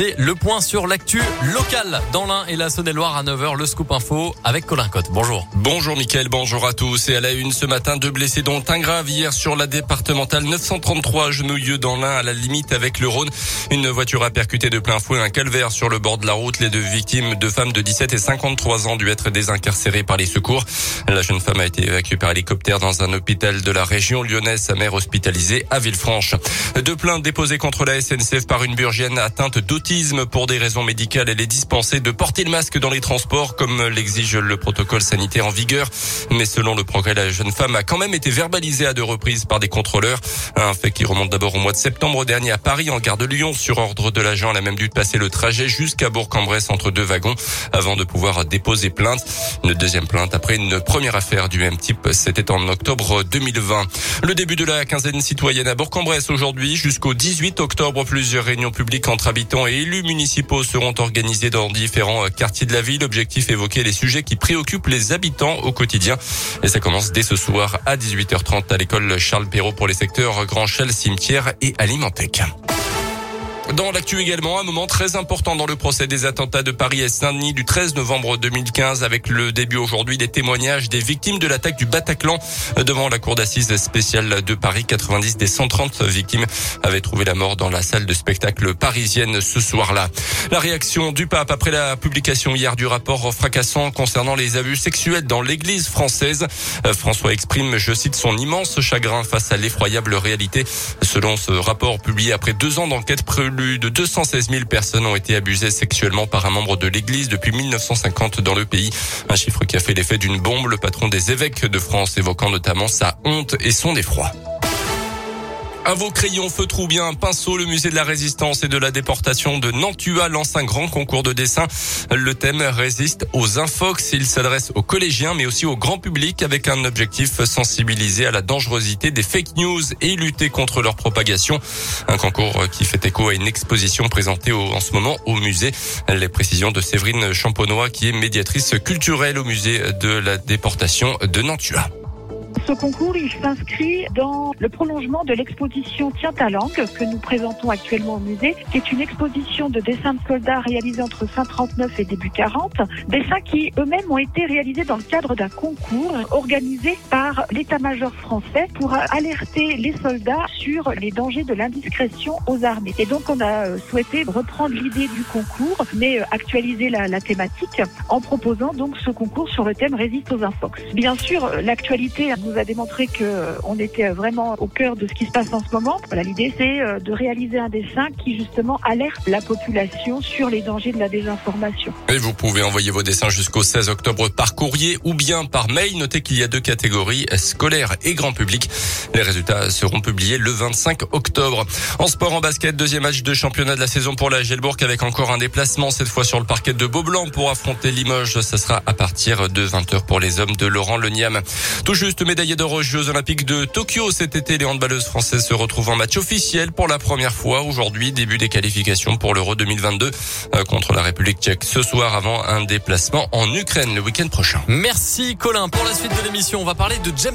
Et le point sur l'actu local dans l'Ain et la Saône-et-Loire à 9h, le scoop info avec Colin Cotte. Bonjour. Bonjour Mickaël, bonjour à tous. Et à la une ce matin, deux blessés dont un grave hier sur la départementale 933 Genouilleux dans l'Ain à la limite avec le Rhône. Une voiture a percuté de plein fouet un calvaire sur le bord de la route. Les deux victimes, deux femmes de 17 et 53 ans, dû être désincarcérées par les secours. La jeune femme a été évacuée par hélicoptère dans un hôpital de la région lyonnaise, sa mère hospitalisée à Villefranche. Deux plaintes déposées contre la SNCF par une burgienne atteinte d'autisme pour des raisons médicales. Elle est dispensée de porter le masque dans les transports comme l'exige le protocole sanitaire en vigueur. Mais selon le progrès, la jeune femme a quand même été verbalisée à deux reprises par des contrôleurs. Un fait qui remonte d'abord au mois de septembre dernier à Paris en gare de Lyon. Sur ordre de l'agent, elle a même dû passer le trajet jusqu'à Bourg-en-Bresse entre deux wagons avant de pouvoir déposer plainte. Une deuxième plainte après une première affaire du même type. C'était en octobre 2020. Le début de la quinzaine citoyenne à Bourg-en-Bresse aujourd'hui jusqu'au 18 octobre. Plusieurs réunions publiques entre habitants et élus municipaux seront organisés dans différents euh, quartiers de la ville. Objectif évoquer les sujets qui préoccupent les habitants au quotidien. Et ça commence dès ce soir à 18h30 à l'école Charles Perrault pour les secteurs Grand Chel, Cimetière et Alimentec. Dans l'actu également, un moment très important dans le procès des attentats de Paris et Saint-Denis du 13 novembre 2015 avec le début aujourd'hui des témoignages des victimes de l'attaque du Bataclan devant la cour d'assises spéciale de Paris. 90 des 130 victimes avaient trouvé la mort dans la salle de spectacle parisienne ce soir-là. La réaction du pape après la publication hier du rapport fracassant concernant les abus sexuels dans l'église française. François exprime, je cite, son immense chagrin face à l'effroyable réalité. Selon ce rapport publié après deux ans d'enquête prévue plus de 216 000 personnes ont été abusées sexuellement par un membre de l'Église depuis 1950 dans le pays. Un chiffre qui a fait l'effet d'une bombe. Le patron des évêques de France évoquant notamment sa honte et son effroi. À vos crayons, feutres ou bien un pinceau, le musée de la résistance et de la déportation de Nantua lance un grand concours de dessin. Le thème résiste aux infox. Il s'adresse aux collégiens, mais aussi au grand public avec un objectif sensibiliser à la dangerosité des fake news et lutter contre leur propagation. Un concours qui fait écho à une exposition présentée en ce moment au musée. Les précisions de Séverine Champonois, qui est médiatrice culturelle au musée de la déportation de Nantua. Ce concours, il s'inscrit dans le prolongement de l'exposition Tient ta langue que nous présentons actuellement au musée, qui est une exposition de dessins de soldats réalisés entre fin 39 et début 40, dessins qui eux-mêmes ont été réalisés dans le cadre d'un concours organisé par l'état-major français pour alerter les soldats sur les dangers de l'indiscrétion aux armées. Et donc on a souhaité reprendre l'idée du concours, mais actualiser la, thématique en proposant donc ce concours sur le thème Résiste aux infox. Bien sûr, l'actualité nous a démontré qu'on était vraiment au cœur de ce qui se passe en ce moment. Voilà, l'idée c'est de réaliser un dessin qui justement alerte la population sur les dangers de la désinformation. Et vous pouvez envoyer vos dessins jusqu'au 16 octobre par courrier ou bien par mail. Notez qu'il y a deux catégories, scolaire et grand public. Les résultats seront publiés le 25 octobre. En sport, en basket, deuxième match de championnat de la saison pour la Gelbourg avec encore un déplacement, cette fois sur le parquet de Beaublanc pour affronter Limoges. Ça sera à partir de 20h pour les hommes de Laurent Leniam. Tout juste médaille médaillée d'or aux Jeux Olympiques de Tokyo cet été. Les handballeuses françaises se retrouvent en match officiel pour la première fois aujourd'hui. Début des qualifications pour l'Euro 2022 contre la République tchèque ce soir avant un déplacement en Ukraine le week-end prochain. Merci Colin. Pour la suite de l'émission, on va parler de James